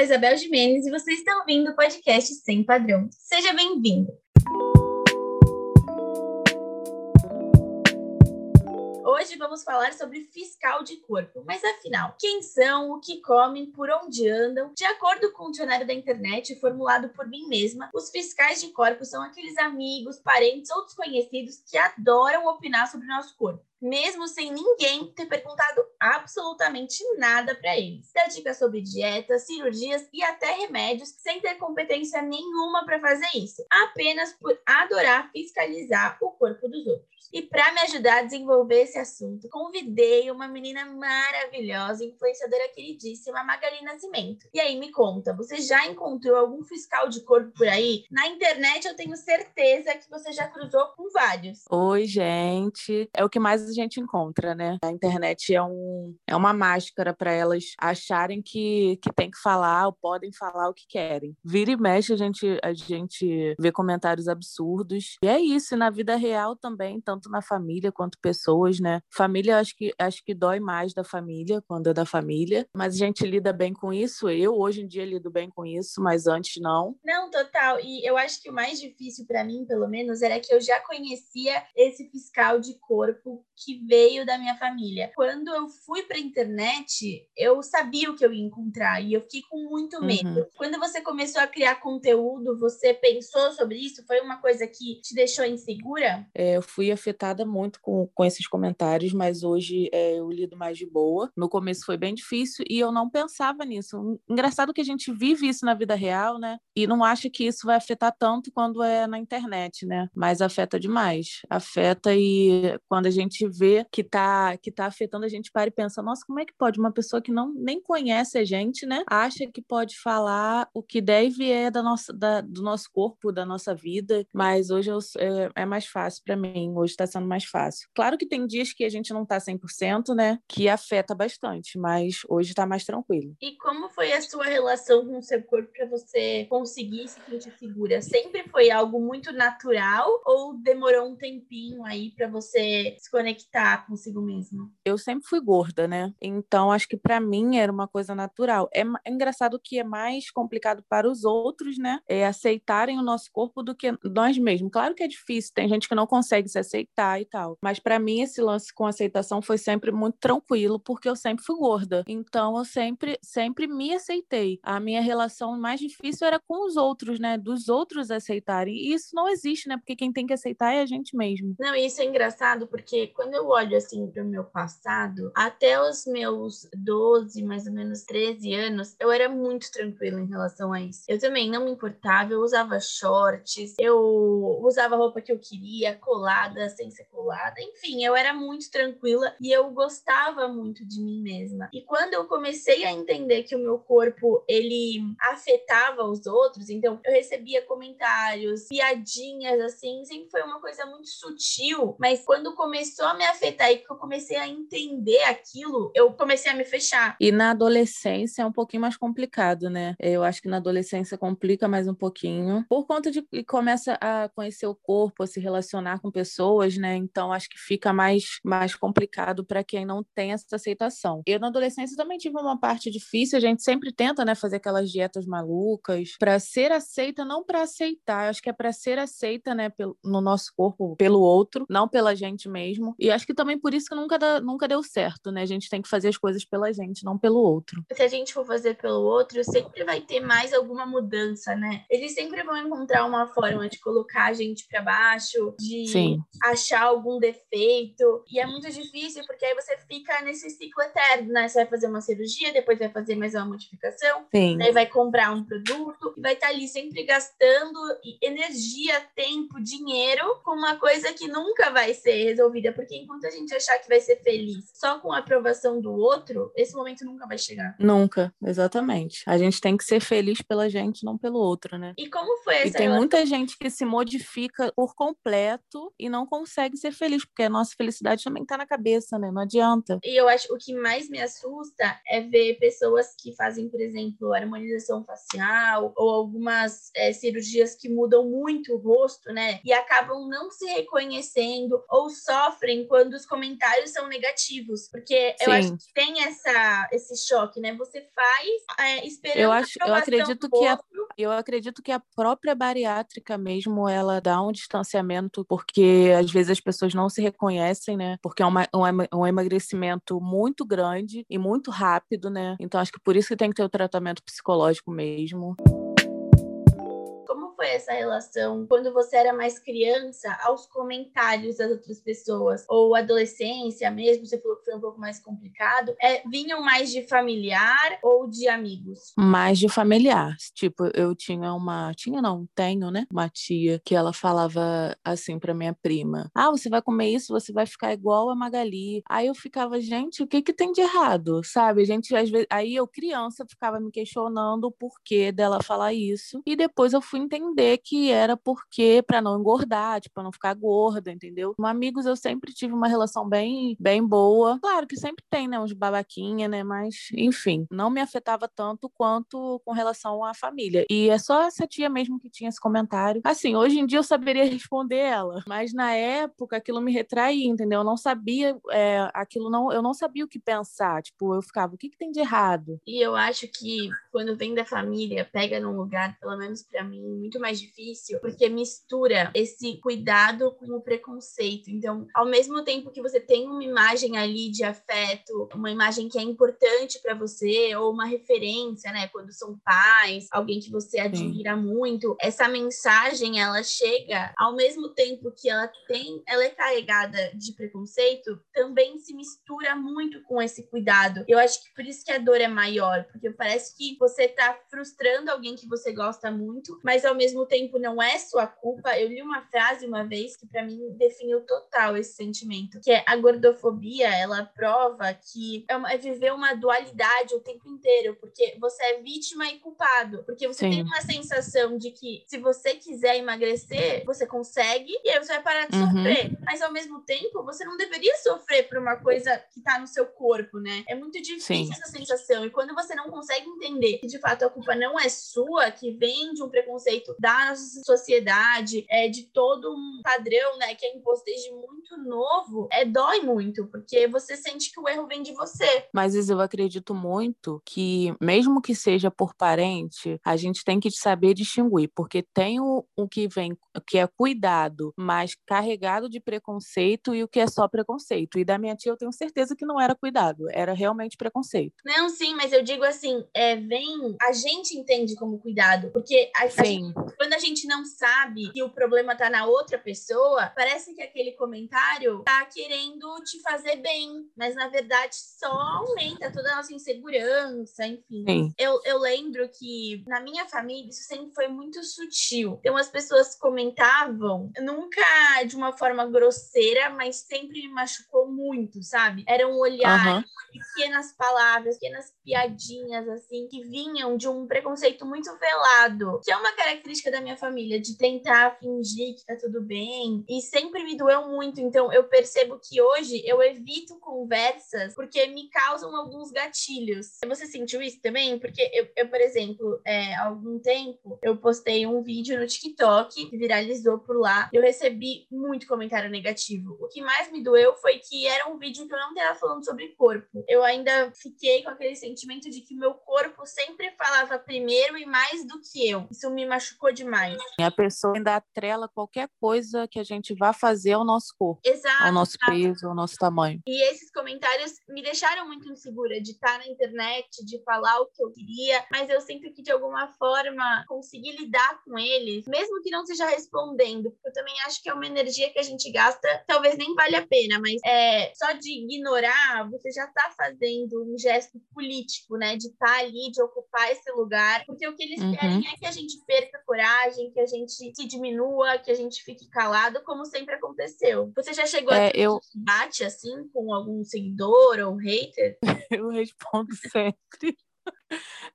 sou Isabel Jimenez e você está ouvindo o podcast Sem Padrão. Seja bem-vindo! Hoje vamos falar sobre fiscal de corpo. Mas afinal, quem são, o que comem, por onde andam? De acordo com o dicionário da internet formulado por mim mesma, os fiscais de corpo são aqueles amigos, parentes ou desconhecidos que adoram opinar sobre o nosso corpo mesmo sem ninguém ter perguntado absolutamente nada para eles. Dá dicas sobre dietas, cirurgias e até remédios sem ter competência nenhuma para fazer isso, apenas por adorar fiscalizar o corpo dos outros. E para me ajudar a desenvolver esse assunto, convidei uma menina maravilhosa, influenciadora queridíssima, Magali Nascimento. E aí, me conta, você já encontrou algum fiscal de corpo por aí? Na internet eu tenho certeza que você já cruzou com vários. Oi, gente. É o que mais a gente encontra, né? A internet é, um, é uma máscara para elas acharem que, que tem que falar ou podem falar o que querem. Vira e mexe, a gente, a gente vê comentários absurdos. E é isso, na vida real também, tanto na família quanto pessoas, né? Família, acho que, acho que dói mais da família, quando é da família, mas a gente lida bem com isso. Eu, hoje em dia, lido bem com isso, mas antes não. Não, total. E eu acho que o mais difícil para mim, pelo menos, era que eu já conhecia esse fiscal de corpo que veio da minha família. Quando eu fui para a internet, eu sabia o que eu ia encontrar e eu fiquei com muito uhum. medo. Uhum. Quando você começou a criar conteúdo, você pensou sobre isso? Foi uma coisa que te deixou insegura? É, eu fui afetada muito com, com esses comentários, mas hoje é, eu lido mais de boa. No começo foi bem difícil e eu não pensava nisso. Engraçado que a gente vive isso na vida real, né? E não acha que isso vai afetar tanto quando é na internet, né? Mas afeta demais. Afeta e quando a gente vê que tá, que tá afetando, a gente para e pensa, nossa, como é que pode uma pessoa que não nem conhece a gente, né, acha que pode falar o que deve é da nossa, da, do nosso corpo, da nossa vida, mas hoje eu, é, é mais fácil para mim, hoje está sendo mais fácil. Claro que tem dias que a gente não tá 100%, né, que afeta bastante, mas hoje está mais tranquilo. E como foi a sua relação com o seu corpo para você conseguir se sentir segura? Sempre foi algo muito natural ou demorou um tempinho aí para você se conectar consigo mesmo? Eu sempre fui gorda, né? Então acho que para mim era uma coisa natural. É, é, engraçado que é mais complicado para os outros, né? É aceitarem o nosso corpo do que nós mesmos. Claro que é difícil, tem gente que não consegue se aceitar e tal. Mas para mim esse lance com aceitação foi sempre muito tranquilo, porque eu sempre fui gorda. Então eu sempre sempre me aceitei. A minha relação mais difícil era com os outros, né? Dos outros aceitarem. E isso não existe, né? Porque quem tem que aceitar é a gente mesmo. Não, isso é engraçado porque quando eu olho assim para o meu passado, até os meus 12, mais ou menos 13 anos, eu era muito tranquila em relação a isso. Eu também não me importava, eu usava shorts, eu usava roupa que eu queria, colada, sem ser colada, enfim, eu era muito tranquila e eu gostava muito de mim mesma. E quando eu comecei a entender que o meu corpo ele afetava os outros, então eu recebia comentários, piadinhas assim, sempre foi uma coisa muito sutil, mas quando começou a me afetar e que eu comecei a entender aquilo, eu comecei a me fechar. E na adolescência é um pouquinho mais complicado, né? Eu acho que na adolescência complica mais um pouquinho, por conta de que começa a conhecer o corpo, a se relacionar com pessoas, né? Então acho que fica mais, mais complicado para quem não tem essa aceitação. Eu na adolescência também tive uma parte difícil, a gente sempre tenta, né, fazer aquelas dietas malucas para ser aceita, não para aceitar, acho que é para ser aceita, né, no nosso corpo pelo outro, não pela gente mesmo. E acho que também por isso que nunca, dá, nunca deu certo, né? A gente tem que fazer as coisas pela gente, não pelo outro. Se a gente for fazer pelo outro, sempre vai ter mais alguma mudança, né? Eles sempre vão encontrar uma forma de colocar a gente para baixo, de Sim. Achar algum defeito. E é muito difícil, porque aí você fica nesse ciclo eterno, né? Você vai fazer uma cirurgia, depois vai fazer mais uma modificação, Sim. aí vai comprar um produto e vai estar tá ali sempre gastando energia, tempo, dinheiro com uma coisa que nunca vai ser resolvida, porque enquanto a gente achar que vai ser feliz só com a aprovação do outro, esse momento nunca vai chegar. Nunca, exatamente. A gente tem que ser feliz pela gente, não pelo outro, né? E como foi essa E tem relação? muita gente que se modifica por completo e não consegue ser feliz, porque a nossa felicidade também tá na cabeça, né? Não adianta. E eu acho o que mais me assusta é ver pessoas que fazem, por exemplo, harmonização facial ou algumas é, cirurgias que mudam muito o rosto, né? E acabam não se reconhecendo ou sofrem sofrem quando os comentários são negativos, porque Sim. eu acho que tem essa, esse choque, né? Você faz é, esperando eu acho, eu acredito que a, eu acredito que a própria bariátrica mesmo ela dá um distanciamento porque às vezes as pessoas não se reconhecem, né? Porque é uma, um, um emagrecimento muito grande e muito rápido, né? Então acho que por isso que tem que ter o tratamento psicológico mesmo foi essa relação quando você era mais criança aos comentários das outras pessoas? Ou adolescência mesmo, você falou que foi um pouco mais complicado. É, vinham mais de familiar ou de amigos? Mais de familiar. Tipo, eu tinha uma. Tinha não, tenho, né? Uma tia que ela falava assim pra minha prima: Ah, você vai comer isso, você vai ficar igual a Magali. Aí eu ficava, gente, o que que tem de errado? Sabe? A gente, às vezes. Aí eu, criança, ficava me questionando o porquê dela falar isso. E depois eu fui entender entender que era porque para não engordar, tipo, para não ficar gorda, entendeu? Com amigos eu sempre tive uma relação bem bem boa. Claro que sempre tem, né, uns babaquinha, né, mas enfim, não me afetava tanto quanto com relação à família. E é só essa tia mesmo que tinha esse comentário. Assim, hoje em dia eu saberia responder ela, mas na época aquilo me retraía, entendeu? Eu não sabia, é, aquilo não, eu não sabia o que pensar. Tipo, eu ficava, o que, que tem de errado? E eu acho que quando vem da família, pega num lugar, pelo menos para mim, muito mais difícil, porque mistura esse cuidado com o preconceito. Então, ao mesmo tempo que você tem uma imagem ali de afeto, uma imagem que é importante para você, ou uma referência, né? Quando são pais, alguém que você admira Sim. muito, essa mensagem ela chega ao mesmo tempo que ela tem, ela é carregada de preconceito, também se mistura muito com esse cuidado. Eu acho que por isso que a dor é maior, porque parece que você tá frustrando alguém que você gosta muito, mas ao mesmo mesmo tempo não é sua culpa. Eu li uma frase uma vez que para mim definiu total esse sentimento, que é a gordofobia, ela prova que é, uma, é viver uma dualidade o tempo inteiro, porque você é vítima e culpado, porque você Sim. tem uma sensação de que se você quiser emagrecer, você consegue e aí você vai parar de uhum. sofrer. Mas ao mesmo tempo, você não deveria sofrer por uma coisa que tá no seu corpo, né? É muito difícil Sim. essa sensação. E quando você não consegue entender que de fato a culpa não é sua, que vem de um preconceito da nossa sociedade, é, de todo um padrão, né, que é imposto desde muito novo, é, dói muito, porque você sente que o erro vem de você. Mas eu acredito muito que, mesmo que seja por parente, a gente tem que saber distinguir, porque tem o, o que vem, que é cuidado, mas carregado de preconceito e o que é só preconceito. E da minha tia eu tenho certeza que não era cuidado, era realmente preconceito. Não, sim, mas eu digo assim, é, vem, a gente entende como cuidado, porque a, a gente, quando a gente não sabe que o problema tá na outra pessoa, parece que aquele comentário tá querendo te fazer bem, mas na verdade só aumenta toda a nossa insegurança, enfim. Eu, eu lembro que na minha família isso sempre foi muito sutil. Então as pessoas comentavam, nunca de uma forma grosseira, mas sempre me machucou muito, sabe? Era um olhar, uhum. pequenas palavras, pequenas piadinhas, assim, que vinham de um preconceito muito velado, que é uma característica da minha família, de tentar fingir que tá tudo bem. E sempre me doeu muito. Então, eu percebo que hoje eu evito conversas porque me causam alguns gatilhos. Você sentiu isso também? Porque eu, eu por exemplo, é, há algum tempo, eu postei um vídeo no TikTok que viralizou por lá. Eu recebi muito comentário negativo. O que mais me doeu foi que era um vídeo que eu não estava falando sobre corpo. Eu ainda fiquei com aquele sentimento de que meu corpo sempre falava primeiro e mais do que eu. Isso me machucou demais. A pessoa ainda atrela qualquer coisa que a gente vá fazer ao nosso corpo, exato, ao nosso exato. peso, ao nosso tamanho. E esses comentários me deixaram muito insegura de estar na internet, de falar o que eu queria, mas eu sinto que de alguma forma consegui lidar com eles, mesmo que não seja respondendo, porque eu também acho que é uma energia que a gente gasta, talvez nem vale a pena, mas é só de ignorar, você já está fazendo um gesto político, né, de estar ali, de ocupar esse lugar, porque o que eles uhum. querem é que a gente perca coragem, que a gente se diminua, que a gente fique calado, como sempre aconteceu. Você já chegou é, a ter eu... bate assim com algum seguidor ou hater? Eu respondo sempre.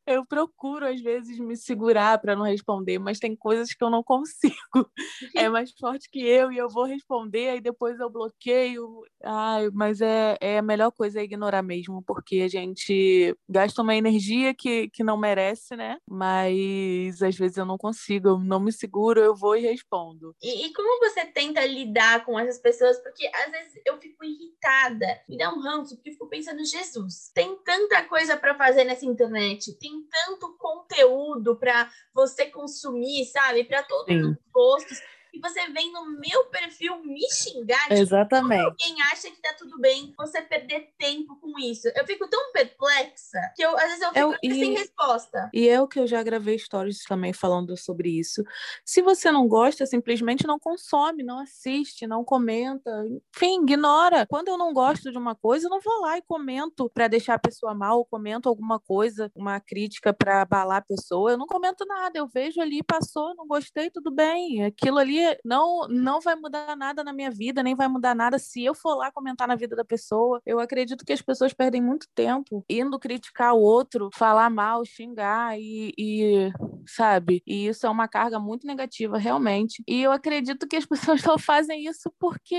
Eu procuro, às vezes, me segurar para não responder, mas tem coisas que eu não consigo. É mais forte que eu e eu vou responder, aí depois eu bloqueio. Ai, mas é, é a melhor coisa é ignorar mesmo, porque a gente gasta uma energia que, que não merece, né? Mas às vezes eu não consigo, eu não me seguro, eu vou e respondo. E, e como você tenta lidar com essas pessoas? Porque às vezes eu fico irritada, me dá um ranço, porque eu fico pensando, Jesus, tem tanta coisa para fazer nessa internet, tem tanto conteúdo para você consumir, sabe? Para todos Sim. os gostos e você vem no meu perfil me xingar. Tipo, Exatamente. alguém acha que tá tudo bem você perder tempo com isso. Eu fico tão perplexa que eu, às vezes eu fico é, e, sem resposta. E é o que eu já gravei stories também falando sobre isso. Se você não gosta, simplesmente não consome, não assiste, não comenta. Enfim, ignora. Quando eu não gosto de uma coisa, eu não vou lá e comento para deixar a pessoa mal, ou comento alguma coisa, uma crítica para abalar a pessoa. Eu não comento nada. Eu vejo ali, passou, não gostei, tudo bem. Aquilo ali não, não vai mudar nada na minha vida, nem vai mudar nada se eu for lá comentar na vida da pessoa. Eu acredito que as pessoas perdem muito tempo indo criticar o outro, falar mal, xingar e, e sabe? E isso é uma carga muito negativa, realmente. E eu acredito que as pessoas só fazem isso porque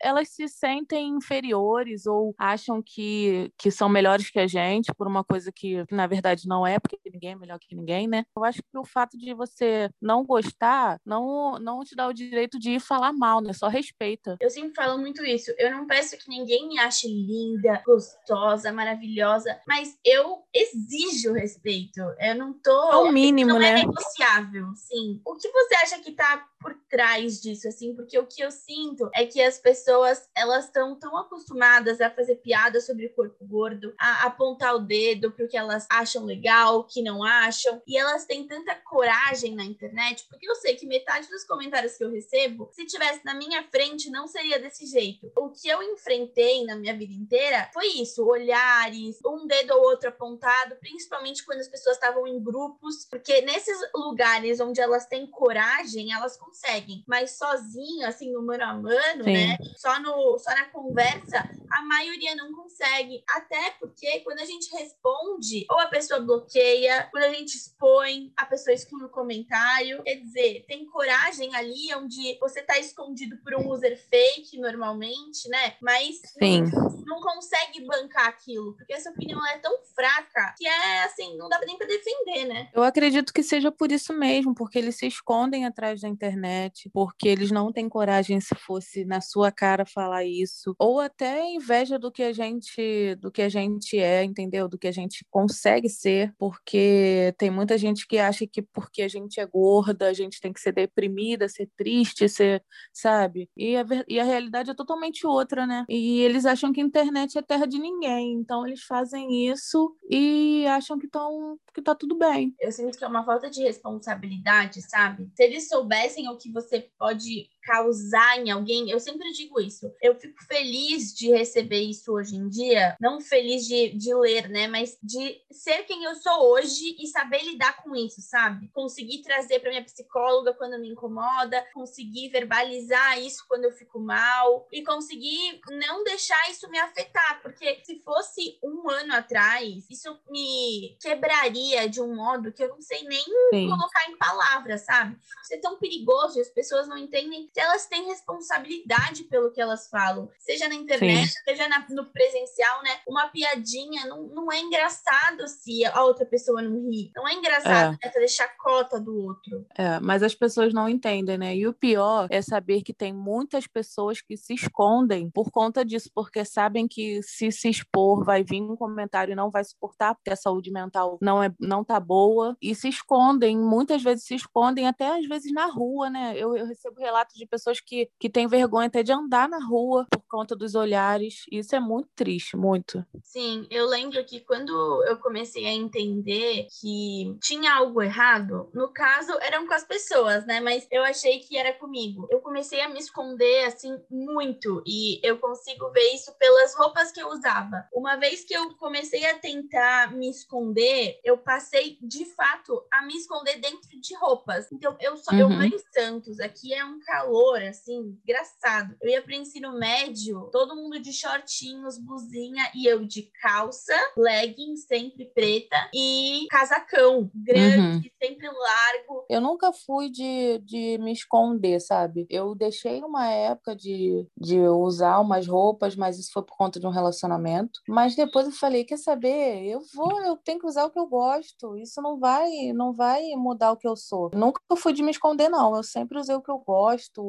elas se sentem inferiores ou acham que, que são melhores que a gente por uma coisa que, na verdade, não é, porque ninguém é melhor que ninguém, né? Eu acho que o fato de você não gostar não, não te dá o direito de ir falar mal, né? Só respeita. Eu sempre falo muito isso. Eu não peço que ninguém me ache linda, gostosa, maravilhosa, mas eu exijo respeito. Eu não tô. É o mínimo, não é né? É negociável, sim. O que você acha que tá por trás disso, assim? Porque o que eu sinto é que as pessoas, elas estão tão acostumadas a fazer piadas sobre o corpo gordo, a apontar o dedo pro que elas acham legal, o que não acham, e elas têm tanta coragem na internet, porque eu sei que metade dos comentários comentários que eu recebo, se tivesse na minha frente, não seria desse jeito. O que eu enfrentei na minha vida inteira foi isso: olhares, um dedo ou outro apontado, principalmente quando as pessoas estavam em grupos, porque nesses lugares onde elas têm coragem, elas conseguem, mas sozinho, assim, no mano a mano, Sim. né? Só, no, só na conversa, a maioria não consegue. Até porque quando a gente responde, ou a pessoa bloqueia, quando a gente expõe, a pessoa exclui o comentário. Quer dizer, tem coragem ali ali onde você está escondido por um user fake normalmente, né? Mas Sim. Não, não consegue bancar aquilo, porque essa opinião é tão fraca que é assim, não dá nem para defender, né? Eu acredito que seja por isso mesmo, porque eles se escondem atrás da internet, porque eles não têm coragem se fosse na sua cara falar isso, ou até inveja do que a gente, do que a gente é, entendeu? Do que a gente consegue ser, porque tem muita gente que acha que porque a gente é gorda, a gente tem que ser deprimida, ser triste, ser, sabe? E a, e a realidade é totalmente outra, né? E eles acham que a internet é terra de ninguém, então eles fazem isso e acham que, tão, que tá tudo bem. Eu sinto que é uma falta de responsabilidade, sabe? Se eles soubessem o que você pode causar em alguém, eu sempre digo isso. Eu fico feliz de receber isso hoje em dia, não feliz de, de ler, né? Mas de ser quem eu sou hoje e saber lidar com isso, sabe? Conseguir trazer para minha psicóloga quando me incomoda, conseguir verbalizar isso quando eu fico mal e conseguir não deixar isso me afetar, porque se fosse um ano atrás, isso me quebraria de um modo que eu não sei nem Sim. colocar em palavras, sabe? Isso é tão perigoso, as pessoas não entendem que elas têm responsabilidade pelo que elas falam, seja na internet, Sim. seja na, no presencial, né? Uma piadinha não, não é engraçado se a outra pessoa não ri. Não é engraçado é. né, fazer chacota do outro. É, mas as pessoas não entendem, né? E o pior é saber que tem muitas pessoas que se escondem por conta disso, porque sabem que se se expor vai vir um comentário e não vai suportar, porque a saúde mental não é não tá boa, e se escondem, muitas vezes se escondem, até às vezes na rua, né? Eu, eu recebo relatos de pessoas que, que têm vergonha até de andar na rua por conta dos olhares. Isso é muito triste, muito. Sim, eu lembro que quando eu comecei a entender que tinha algo errado, no caso eram com as pessoas, né? Mas eu achei que era comigo. Eu comecei a me esconder assim muito e eu consigo ver isso pelas roupas que eu usava. Uma vez que eu comecei a tentar me esconder, eu passei de fato a me esconder dentro de roupas. Então eu só uhum. eu moro em Santos, aqui é um calor calor, assim, engraçado. Eu ia pro ensino médio, todo mundo de shortinhos, blusinha, e eu de calça, legging, sempre preta, e casacão, grande, uhum. sempre largo. Eu nunca fui de, de me esconder, sabe? Eu deixei uma época de, de usar umas roupas, mas isso foi por conta de um relacionamento. Mas depois eu falei, quer saber? Eu vou, eu tenho que usar o que eu gosto. Isso não vai, não vai mudar o que eu sou. Nunca fui de me esconder, não. Eu sempre usei o que eu gosto,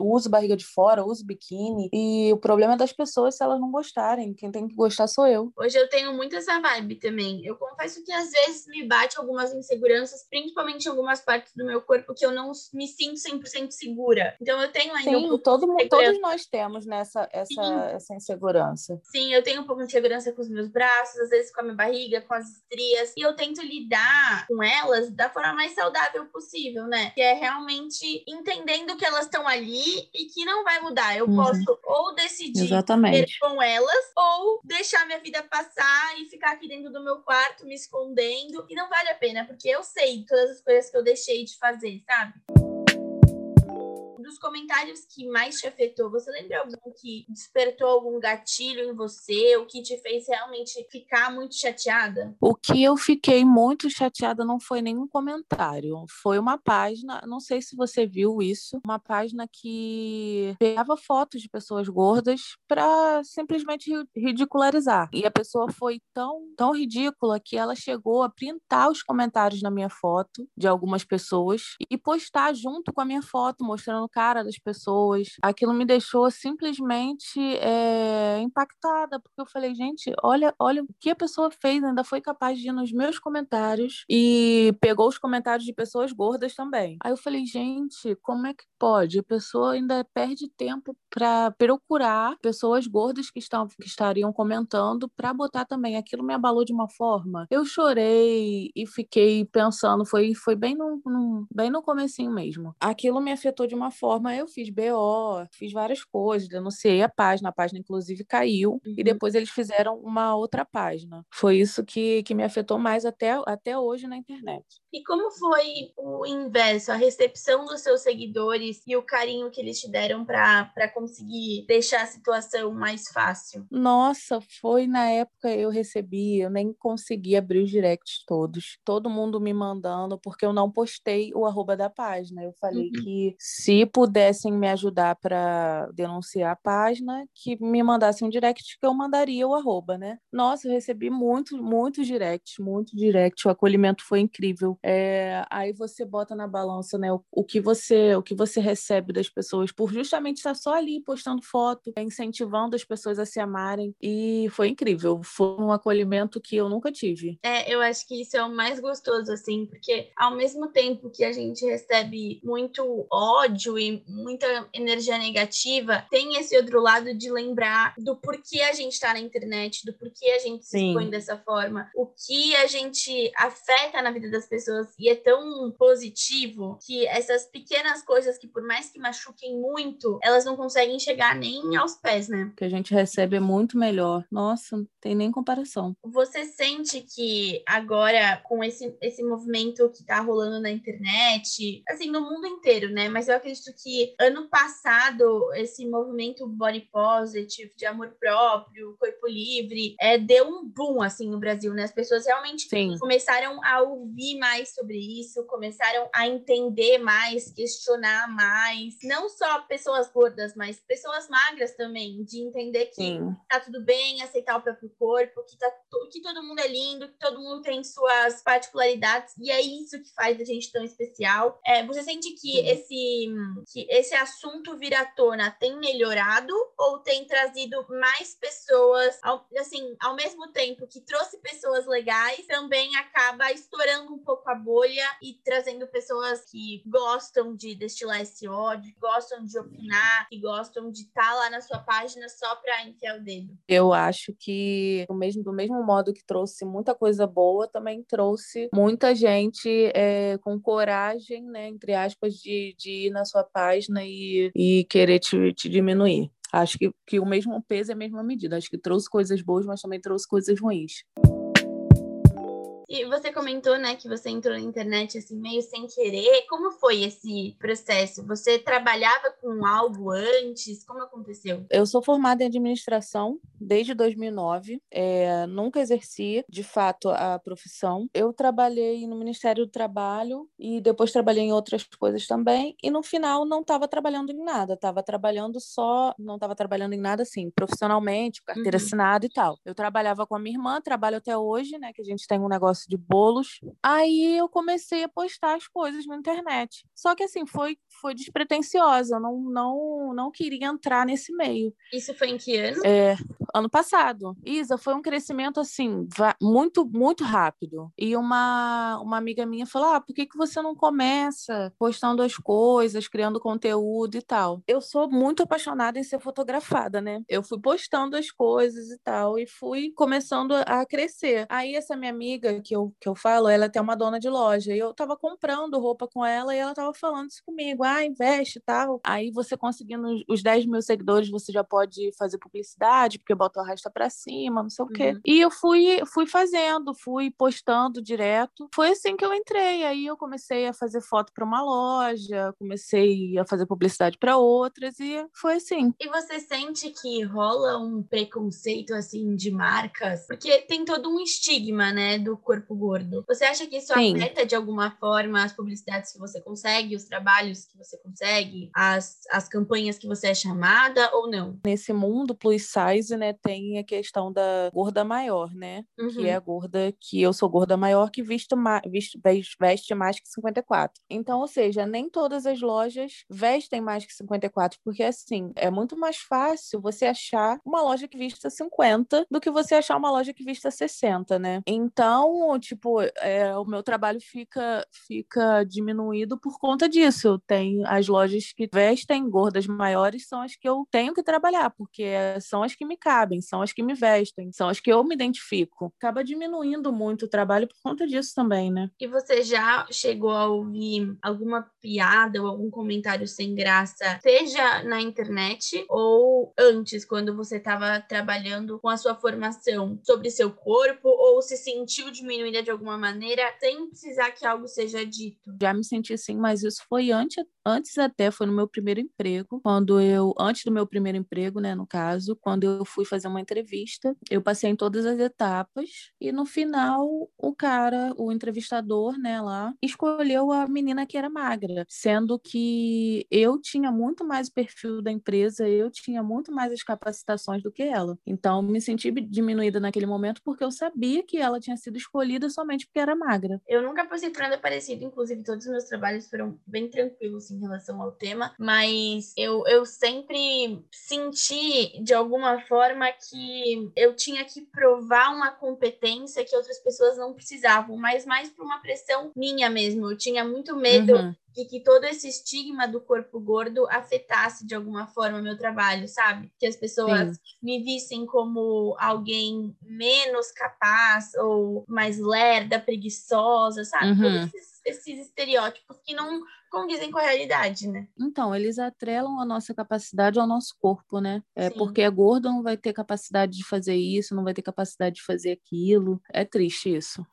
uso barriga de fora, uso biquíni. E o problema é das pessoas se elas não gostarem. Quem tem que gostar sou eu. Hoje eu tenho muito essa vibe também. Eu confesso que às vezes me bate algumas inseguranças, principalmente em algumas partes do meu corpo que eu não me sinto 100% segura. Então eu tenho ainda Sim, um todo, todos nós temos nessa essa, essa insegurança. Sim, eu tenho um pouco de insegurança com os meus braços, às vezes com a minha barriga, com as estrias. E eu tento lidar com elas da forma mais saudável possível, né? Que é realmente entendendo que elas estão ali e que não vai mudar. Eu uhum. posso ou decidir Exatamente. com elas ou deixar minha vida passar e ficar aqui dentro do meu quarto me escondendo. E não vale a pena, porque eu sei todas as coisas que eu deixei de fazer, sabe? Dos comentários que mais te afetou, você lembra algum que despertou algum gatilho em você, o que te fez realmente ficar muito chateada? O que eu fiquei muito chateada não foi nenhum comentário, foi uma página, não sei se você viu isso, uma página que pegava fotos de pessoas gordas para simplesmente ridicularizar. E a pessoa foi tão, tão ridícula que ela chegou a printar os comentários na minha foto de algumas pessoas e postar junto com a minha foto, mostrando cara das pessoas. Aquilo me deixou simplesmente é, impactada, porque eu falei, gente, olha, olha o que a pessoa fez, ainda foi capaz de ir nos meus comentários e pegou os comentários de pessoas gordas também. Aí eu falei, gente, como é que pode? A pessoa ainda perde tempo para procurar pessoas gordas que, estão, que estariam comentando para botar também. Aquilo me abalou de uma forma. Eu chorei e fiquei pensando, foi, foi bem, no, no, bem no comecinho mesmo. Aquilo me afetou de uma forma, eu fiz BO, fiz várias coisas, denunciei a página, a página inclusive caiu, uhum. e depois eles fizeram uma outra página. Foi isso que, que me afetou mais até, até hoje na internet. E como foi o inverso, a recepção dos seus seguidores e o carinho que eles te deram para conseguir deixar a situação mais fácil? Nossa, foi na época eu recebi, eu nem consegui abrir os directs todos. Todo mundo me mandando, porque eu não postei o arroba da página. Eu falei uhum. que se pudessem me ajudar para denunciar a página, que me mandassem um direct que eu mandaria o arroba, né? Nossa, eu recebi muito, muitos directs, muito direct. O acolhimento foi incrível. É, aí você bota na balança, né? O, o, que você, o que você recebe das pessoas por justamente estar só ali postando foto, incentivando as pessoas a se amarem. E foi incrível. Foi um acolhimento que eu nunca tive. É, eu acho que isso é o mais gostoso, assim, porque ao mesmo tempo que a gente recebe muito ódio e muita energia negativa, tem esse outro lado de lembrar do porquê a gente está na internet, do porquê a gente se expõe dessa forma, o que a gente afeta na vida das pessoas e é tão positivo que essas pequenas coisas que por mais que machuquem muito, elas não conseguem chegar nem aos pés, né? O que a gente recebe é muito melhor. Nossa, não tem nem comparação. Você sente que agora com esse esse movimento que tá rolando na internet, assim, no mundo inteiro, né? Mas eu acredito acredito que ano passado esse movimento body positive, de amor próprio, corpo livre, é, deu um boom assim no Brasil, né? As pessoas realmente Sim. começaram a ouvir mais sobre isso, começaram a entender mais, questionar mais, não só pessoas gordas, mas pessoas magras também, de entender que Sim. tá tudo bem, aceitar o próprio corpo, que, tá, que todo mundo é lindo, que todo mundo tem suas particularidades, e é isso que faz a gente tão especial. É, você sente que Sim. esse que esse assunto vir à tona tem melhorado ou tem trazido mais pessoas, ao, assim, ao mesmo tempo que trouxe pessoas legais, também acaba estourando um pouco a bolha e trazendo pessoas que gostam de destilar esse ódio, que gostam de opinar, que gostam de estar tá lá na sua página só para enfiar o dedo. Eu acho que do mesmo, do mesmo modo que trouxe muita coisa boa, também trouxe muita gente é, com coragem, né, entre aspas, de, de ir na sua página e, e querer te, te diminuir. Acho que, que o mesmo peso é a mesma medida. Acho que trouxe coisas boas, mas também trouxe coisas ruins. E você comentou, né, que você entrou na internet assim meio sem querer. Como foi esse processo? Você trabalhava com algo antes? Como aconteceu? Eu sou formada em administração desde 2009. É, nunca exerci, de fato, a profissão. Eu trabalhei no Ministério do Trabalho e depois trabalhei em outras coisas também. E no final não estava trabalhando em nada. Estava trabalhando só, não estava trabalhando em nada assim, profissionalmente, carteira uhum. assinada e tal. Eu trabalhava com a minha irmã, trabalho até hoje, né? Que a gente tem um negócio de bolos. Aí eu comecei a postar as coisas na internet. Só que assim, foi, foi despretensiosa. Eu não, não, não queria entrar nesse meio. Isso foi em que ano? É, ano passado. Isa, foi um crescimento assim, muito, muito rápido. E uma, uma amiga minha falou: ah, por que, que você não começa postando as coisas, criando conteúdo e tal? Eu sou muito apaixonada em ser fotografada, né? Eu fui postando as coisas e tal, e fui começando a crescer. Aí, essa minha amiga que eu, que eu falo, ela tem uma dona de loja, e eu tava comprando roupa com ela, e ela tava falando isso comigo: ah, investe e tal. Aí, você conseguindo os 10 mil seguidores, você já pode fazer publicidade, porque bota o arrasta para cima, não sei o quê. Uhum. E eu fui, fui fazendo, fui postando direto. Foi assim que eu entrei. Aí eu comecei a fazer foto para uma loja, comecei a fazer publicidade para outras e foi assim. E você sente que rola um preconceito assim de marcas? Porque tem todo um estigma, né, do corpo gordo. Você acha que isso Sim. afeta de alguma forma as publicidades que você consegue, os trabalhos que você consegue, as, as campanhas que você é chamada ou não? Nesse mundo plus size, né, tem a questão da gorda maior, né? Uhum. Que é uhum. a gorda que eu sou gorda maior que visto, visto veste mais que 54. Então, ou seja, nem todas as lojas vestem mais que 54, porque assim, é muito mais fácil você achar uma loja que vista 50 do que você achar uma loja que vista 60, né? Então, tipo, é, o meu trabalho fica fica diminuído por conta disso. Tem as lojas que vestem gordas maiores são as que eu tenho que trabalhar, porque são as que me cabem são as que me vestem, são as que eu me identifico. Acaba diminuindo muito o trabalho por conta disso também, né? E você já chegou a ouvir alguma piada ou algum comentário sem graça, seja na internet ou antes, quando você estava trabalhando com a sua formação sobre seu corpo ou se sentiu diminuída de alguma maneira sem precisar que algo seja dito? Já me senti assim, mas isso foi antes, antes até, foi no meu primeiro emprego, quando eu, antes do meu primeiro emprego, né, no caso, quando eu fui fazer uma entrevista. Eu passei em todas as etapas e no final o cara, o entrevistador, né, lá, escolheu a menina que era magra, sendo que eu tinha muito mais o perfil da empresa, eu tinha muito mais as capacitações do que ela. Então me senti diminuída naquele momento porque eu sabia que ela tinha sido escolhida somente porque era magra. Eu nunca passei por nada parecido, inclusive todos os meus trabalhos foram bem tranquilos em relação ao tema, mas eu, eu sempre senti de alguma forma que eu tinha que provar uma competência que outras pessoas não precisavam, mas mais por uma pressão minha mesmo. Eu tinha muito medo uhum. de que todo esse estigma do corpo gordo afetasse de alguma forma meu trabalho, sabe? Que as pessoas Sim. me vissem como alguém menos capaz ou mais lerda, preguiçosa, sabe? Uhum. Todos esses, esses estereótipos que não condizem com a realidade, né? Então, eles atrelam a nossa capacidade ao nosso corpo, né? É Sim. porque é gordo não vai ter capacidade de fazer isso, não vai ter capacidade de fazer aquilo. É triste isso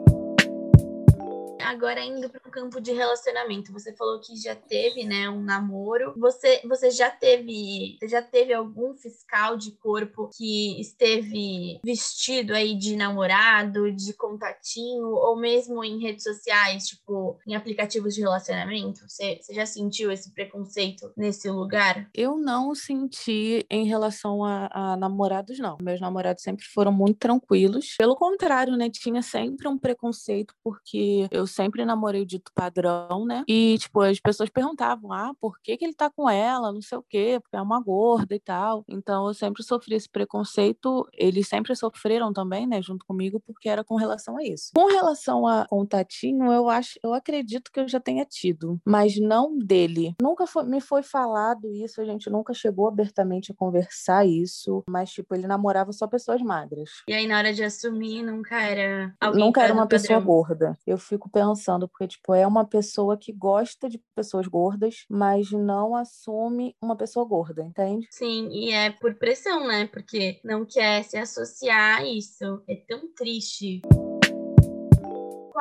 agora indo para o campo de relacionamento. Você falou que já teve, né, um namoro. Você, você já teve, já teve algum fiscal de corpo que esteve vestido aí de namorado, de contatinho, ou mesmo em redes sociais, tipo, em aplicativos de relacionamento? Você, você já sentiu esse preconceito nesse lugar? Eu não senti em relação a, a namorados, não. Meus namorados sempre foram muito tranquilos. Pelo contrário, né, tinha sempre um preconceito, porque eu sempre sempre namorei o dito padrão, né? E, tipo, as pessoas perguntavam, ah, por que, que ele tá com ela? Não sei o quê, porque é uma gorda e tal. Então, eu sempre sofri esse preconceito. Eles sempre sofreram também, né, junto comigo, porque era com relação a isso. Com relação a contatinho, eu acho, eu acredito que eu já tenha tido, mas não dele. Nunca foi, me foi falado isso, a gente nunca chegou abertamente a conversar isso, mas, tipo, ele namorava só pessoas magras. E aí, na hora de assumir, nunca era. Nunca era uma pessoa gorda. Eu fico pensando pensando, porque, tipo, é uma pessoa que gosta de pessoas gordas, mas não assume uma pessoa gorda, entende? Sim, e é por pressão, né? Porque não quer se associar a isso. É tão triste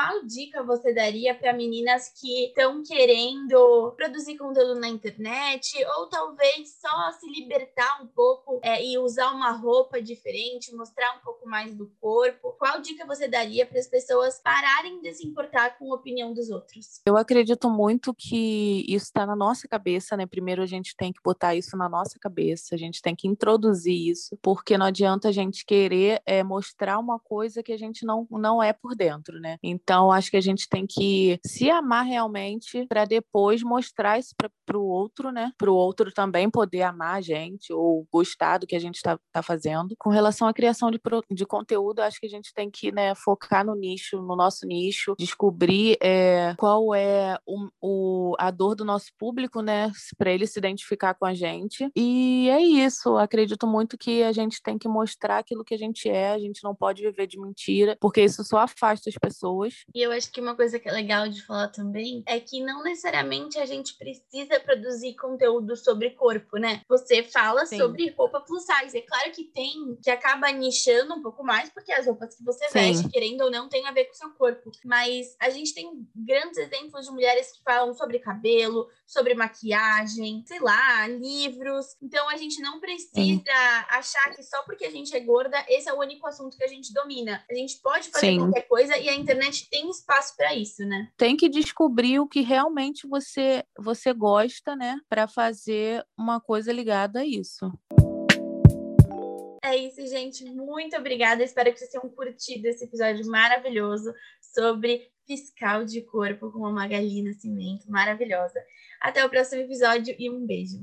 qual dica você daria para meninas que estão querendo produzir conteúdo na internet ou talvez só se libertar um pouco é, e usar uma roupa diferente, mostrar um pouco mais do corpo? Qual dica você daria para as pessoas pararem de se importar com a opinião dos outros? Eu acredito muito que isso está na nossa cabeça, né? Primeiro a gente tem que botar isso na nossa cabeça, a gente tem que introduzir isso, porque não adianta a gente querer é, mostrar uma coisa que a gente não, não é por dentro, né? Então acho que a gente tem que se amar realmente para depois mostrar isso para o outro, né? Para o outro também poder amar a gente ou gostar do que a gente está tá fazendo. Com relação à criação de, de conteúdo, acho que a gente tem que né, focar no nicho, no nosso nicho, descobrir é, qual é o, o, a dor do nosso público, né? Para ele se identificar com a gente. E é isso. Acredito muito que a gente tem que mostrar aquilo que a gente é, a gente não pode viver de mentira, porque isso só afasta as pessoas. E eu acho que uma coisa que é legal de falar também é que não necessariamente a gente precisa produzir conteúdo sobre corpo, né? Você fala Sim. sobre roupa plus size. É claro que tem, que acaba nichando um pouco mais, porque as roupas que você Sim. veste, querendo ou não, tem a ver com o seu corpo. Mas a gente tem grandes exemplos de mulheres que falam sobre cabelo, sobre maquiagem, sei lá, livros. Então a gente não precisa Sim. achar que só porque a gente é gorda, esse é o único assunto que a gente domina. A gente pode fazer qualquer coisa e a internet tem espaço para isso, né? Tem que descobrir o que realmente você você gosta, né, para fazer uma coisa ligada a isso. É isso, gente. Muito obrigada. Espero que vocês tenham curtido esse episódio maravilhoso sobre fiscal de corpo com a Magali Nascimento. Maravilhosa. Até o próximo episódio e um beijo.